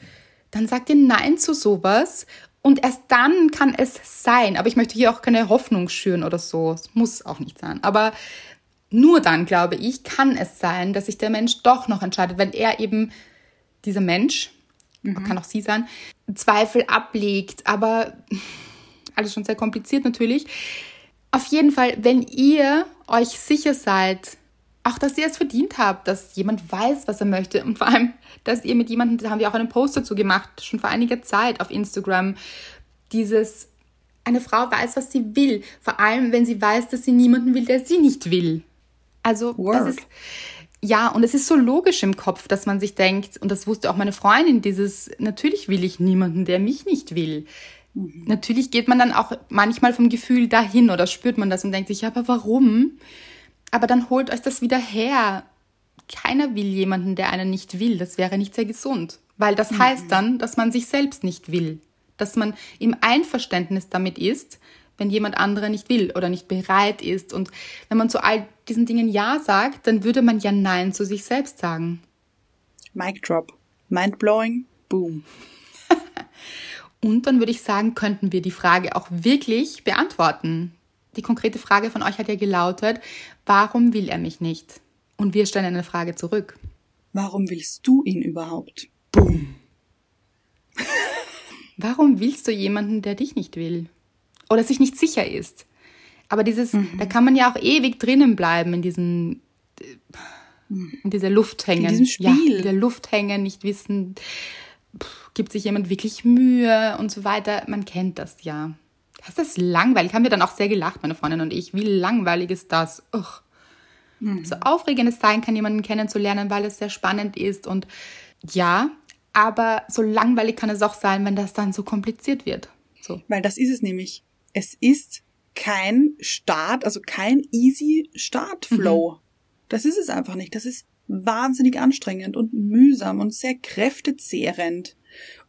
S1: dann sagt ihr Nein zu sowas und erst dann kann es sein. Aber ich möchte hier auch keine Hoffnung schüren oder so. Es muss auch nicht sein. Aber nur dann, glaube ich, kann es sein, dass sich der Mensch doch noch entscheidet, wenn er eben dieser Mensch, mhm. kann auch sie sein, Zweifel ablegt. Aber alles schon sehr kompliziert natürlich. Auf jeden Fall, wenn ihr euch sicher seid, auch dass ihr es verdient habt, dass jemand weiß, was er möchte und vor allem, dass ihr mit jemandem, da haben wir auch einen Post dazu gemacht, schon vor einiger Zeit auf Instagram, dieses, eine Frau weiß, was sie will, vor allem, wenn sie weiß, dass sie niemanden will, der sie nicht will. Also, Work. das ist, ja, und es ist so logisch im Kopf, dass man sich denkt, und das wusste auch meine Freundin, dieses, natürlich will ich niemanden, der mich nicht will. Mhm. Natürlich geht man dann auch manchmal vom Gefühl dahin oder spürt man das und denkt sich, ja, aber warum? Aber dann holt euch das wieder her. Keiner will jemanden, der einen nicht will. Das wäre nicht sehr gesund. Weil das mhm. heißt dann, dass man sich selbst nicht will. Dass man im Einverständnis damit ist, wenn jemand andere nicht will oder nicht bereit ist. Und wenn man zu all diesen Dingen Ja sagt, dann würde man ja Nein zu sich selbst sagen.
S3: Mic drop. Mind blowing. Boom.
S1: Und dann würde ich sagen, könnten wir die Frage auch wirklich beantworten. Die konkrete Frage von euch hat ja gelautet, warum will er mich nicht? Und wir stellen eine Frage zurück.
S3: Warum willst du ihn überhaupt?
S1: Boom. warum willst du jemanden, der dich nicht will? Oder sich nicht sicher ist? Aber dieses, mhm. da kann man ja auch ewig drinnen bleiben in diesen, in dieser Luft hängen. In
S3: diesem Spiel.
S1: Ja, in der Luft hängen, nicht wissen, pff, gibt sich jemand wirklich Mühe und so weiter. Man kennt das ja. Das ist langweilig. Haben wir dann auch sehr gelacht, meine Freundin und ich. Wie langweilig ist das? Ugh. Mhm. So aufregend es sein kann, jemanden kennenzulernen, weil es sehr spannend ist und ja, aber so langweilig kann es auch sein, wenn das dann so kompliziert wird. So.
S3: Weil das ist es nämlich. Es ist kein Start, also kein easy Startflow. Mhm. Das ist es einfach nicht. Das ist wahnsinnig anstrengend und mühsam und sehr kräftezehrend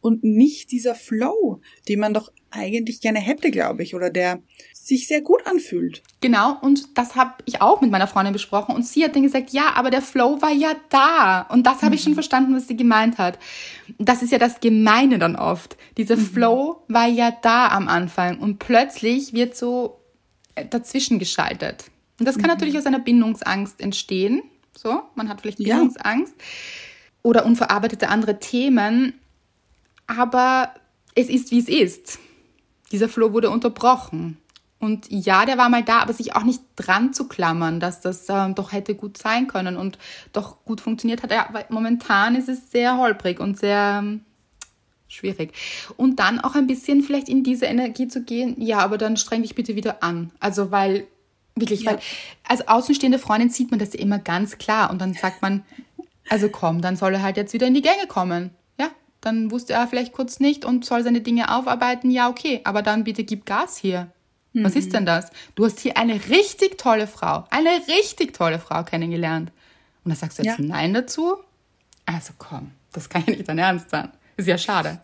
S3: und nicht dieser Flow, den man doch eigentlich gerne hätte, glaube ich, oder der sich sehr gut anfühlt.
S1: Genau, und das habe ich auch mit meiner Freundin besprochen und sie hat dann gesagt, ja, aber der Flow war ja da und das habe mhm. ich schon mhm. verstanden, was sie gemeint hat. Das ist ja das Gemeine dann oft. Dieser mhm. Flow war ja da am Anfang und plötzlich wird so äh, dazwischen geschaltet. Und das kann mhm. natürlich aus einer Bindungsangst entstehen. So, man hat vielleicht Bindungsangst ja. oder unverarbeitete andere Themen aber es ist, wie es ist. Dieser Flow wurde unterbrochen. Und ja, der war mal da, aber sich auch nicht dran zu klammern, dass das äh, doch hätte gut sein können und doch gut funktioniert hat. Ja, weil momentan ist es sehr holprig und sehr ähm, schwierig. Und dann auch ein bisschen vielleicht in diese Energie zu gehen, ja, aber dann streng dich bitte wieder an. Also, weil, wirklich, ja. weil als außenstehende Freundin sieht man das immer ganz klar und dann sagt man, also komm, dann soll er halt jetzt wieder in die Gänge kommen dann wusste er vielleicht kurz nicht und soll seine Dinge aufarbeiten. Ja, okay, aber dann bitte gib Gas hier. Mhm. Was ist denn das? Du hast hier eine richtig tolle Frau, eine richtig tolle Frau kennengelernt. Und da sagst du jetzt ja. Nein dazu? Also komm, das kann ja nicht dein Ernst sein. Ist ja schade.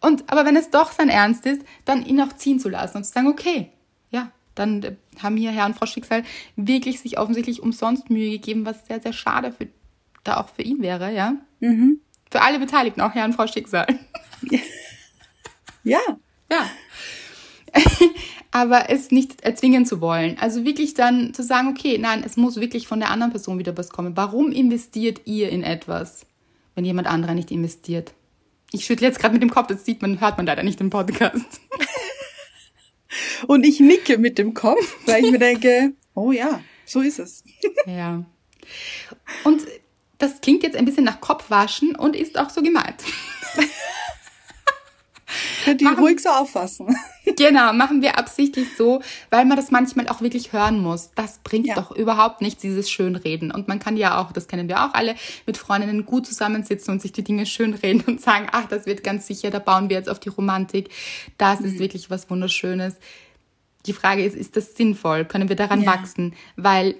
S1: Und, aber wenn es doch sein Ernst ist, dann ihn auch ziehen zu lassen und zu sagen, okay, ja, dann haben hier Herr und Frau Schicksal wirklich sich offensichtlich umsonst Mühe gegeben, was sehr, sehr schade für, da auch für ihn wäre, ja. Mhm. Für alle Beteiligten, auch Herr und Frau Schicksal.
S3: Ja.
S1: Ja. Aber es nicht erzwingen zu wollen. Also wirklich dann zu sagen, okay, nein, es muss wirklich von der anderen Person wieder was kommen. Warum investiert ihr in etwas, wenn jemand anderer nicht investiert? Ich schüttle jetzt gerade mit dem Kopf, das sieht man, hört man leider nicht im Podcast.
S3: Und ich nicke mit dem Kopf, weil ich mir denke, oh ja, so ist es.
S1: Ja. Und das klingt jetzt ein bisschen nach Kopfwaschen und ist auch so gemeint.
S3: Könnt ihr ruhig so auffassen.
S1: Genau, machen wir absichtlich so, weil man das manchmal auch wirklich hören muss. Das bringt ja. doch überhaupt nichts, dieses Schönreden. Und man kann ja auch, das kennen wir auch alle, mit Freundinnen gut zusammensitzen und sich die Dinge schönreden und sagen, ach, das wird ganz sicher, da bauen wir jetzt auf die Romantik. Das mhm. ist wirklich was Wunderschönes. Die Frage ist, ist das sinnvoll? Können wir daran ja. wachsen? Weil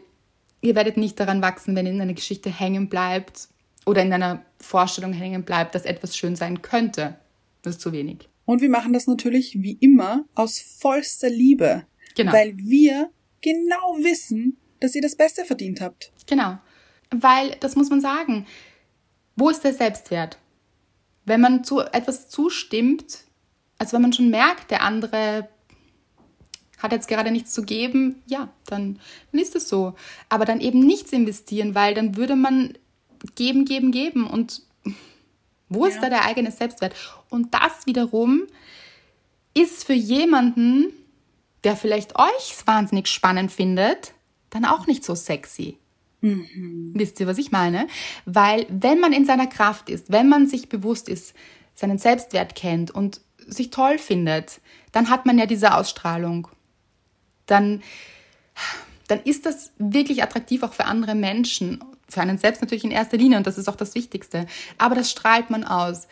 S1: ihr werdet nicht daran wachsen, wenn in einer Geschichte hängen bleibt oder in einer Vorstellung hängen bleibt, dass etwas schön sein könnte. Das ist zu wenig.
S3: Und wir machen das natürlich wie immer aus vollster Liebe. Genau. Weil wir genau wissen, dass ihr das Beste verdient habt.
S1: Genau. Weil, das muss man sagen, wo ist der Selbstwert? Wenn man zu etwas zustimmt, also wenn man schon merkt, der andere hat jetzt gerade nichts zu geben, ja, dann, dann ist es so. Aber dann eben nichts investieren, weil dann würde man geben, geben, geben und wo ja. ist da der eigene Selbstwert? Und das wiederum ist für jemanden, der vielleicht euch wahnsinnig spannend findet, dann auch nicht so sexy. Mhm. Wisst ihr, was ich meine? Weil wenn man in seiner Kraft ist, wenn man sich bewusst ist, seinen Selbstwert kennt und sich toll findet, dann hat man ja diese Ausstrahlung dann, dann ist das wirklich attraktiv auch für andere Menschen, für einen selbst natürlich in erster Linie und das ist auch das Wichtigste. Aber das strahlt man aus.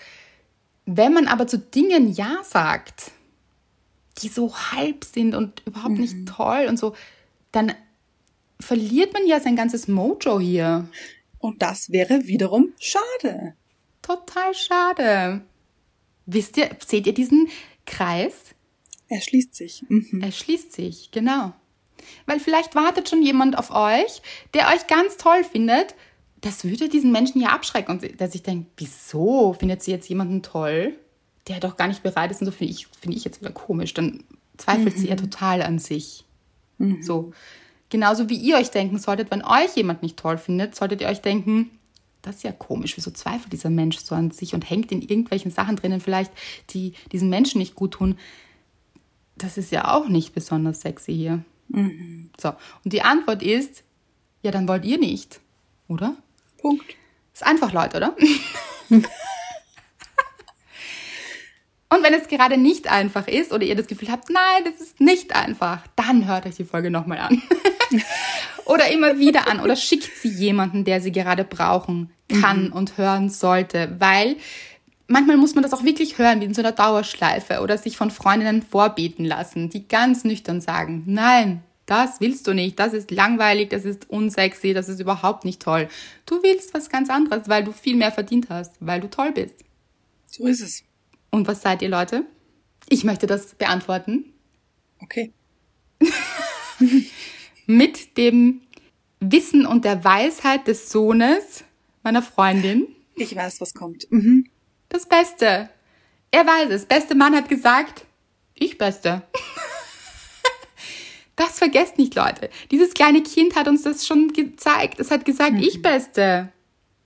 S1: Wenn man aber zu Dingen Ja sagt, die so halb sind und überhaupt mhm. nicht toll und so, dann verliert man ja sein ganzes Mojo hier.
S3: Und das wäre wiederum schade.
S1: Total schade. Wisst ihr, seht ihr diesen Kreis?
S3: Er schließt sich.
S1: Mhm. Er schließt sich, genau. Weil vielleicht wartet schon jemand auf euch, der euch ganz toll findet. Das würde diesen Menschen ja abschrecken und der sich denkt, wieso findet sie jetzt jemanden toll? der doch gar nicht bereit ist und so finde ich, finde ich jetzt wieder komisch. Dann zweifelt sie ja total an sich. So. Genauso wie ihr euch denken solltet, wenn euch jemand nicht toll findet, solltet ihr euch denken, das ist ja komisch, wieso zweifelt dieser Mensch so an sich und hängt in irgendwelchen Sachen drinnen, vielleicht, die diesem Menschen nicht gut tun. Das ist ja auch nicht besonders sexy hier. So, und die Antwort ist, ja, dann wollt ihr nicht, oder?
S3: Punkt.
S1: Ist einfach, Leute, oder? Und wenn es gerade nicht einfach ist oder ihr das Gefühl habt, nein, das ist nicht einfach, dann hört euch die Folge nochmal an. oder immer wieder an oder schickt sie jemanden, der sie gerade brauchen kann und hören sollte, weil manchmal muss man das auch wirklich hören, wie in so einer Dauerschleife oder sich von Freundinnen vorbeten lassen, die ganz nüchtern sagen, nein, das willst du nicht, das ist langweilig, das ist unsexy, das ist überhaupt nicht toll. Du willst was ganz anderes, weil du viel mehr verdient hast, weil du toll bist.
S3: So ist es.
S1: Und was seid ihr, Leute? Ich möchte das beantworten
S3: Okay.
S1: mit dem Wissen und der Weisheit des Sohnes meiner Freundin.
S3: Ich weiß, was kommt. Mhm.
S1: Das Beste. Er weiß es. Beste Mann hat gesagt, ich Beste. Das vergesst nicht, Leute. Dieses kleine Kind hat uns das schon gezeigt. Es hat gesagt, ich Beste.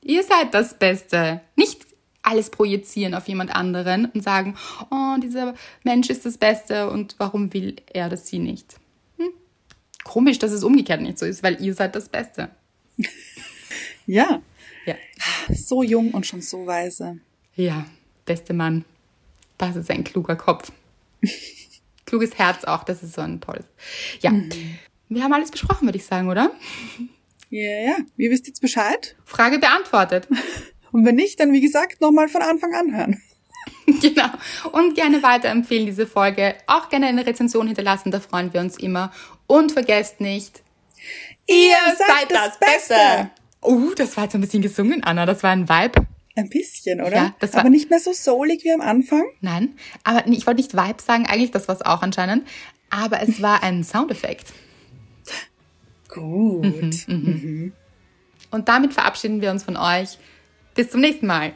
S1: Ihr seid das Beste. Nicht alles projizieren auf jemand anderen und sagen, oh, dieser Mensch ist das Beste und warum will er das sie nicht? Hm? Komisch, dass es umgekehrt nicht so ist, weil ihr seid das Beste.
S3: Ja.
S1: Ja.
S3: So jung und schon so weise.
S1: Ja, beste Mann. Das ist ein kluger Kopf. Kluges Herz auch, das ist so ein tolles. Ja, wir haben alles besprochen, würde ich sagen, oder?
S3: Ja, ja. Ihr wisst jetzt Bescheid.
S1: Frage beantwortet.
S3: Und wenn nicht, dann wie gesagt, nochmal von Anfang an hören.
S1: genau. Und gerne weiterempfehlen diese Folge. Auch gerne eine Rezension hinterlassen, da freuen wir uns immer. Und vergesst nicht,
S3: Ihr seid das Beste.
S1: Oh, das war jetzt ein bisschen gesungen, Anna. Das war ein Vibe.
S3: Ein bisschen, oder?
S1: Ja, das war-
S3: Aber nicht mehr so soulig wie am Anfang.
S1: Nein, aber ich wollte nicht Vibe sagen, eigentlich das war es auch anscheinend. Aber es war ein Soundeffekt.
S3: Gut.
S1: Und damit verabschieden wir uns von euch. Bis zum nächsten Mal.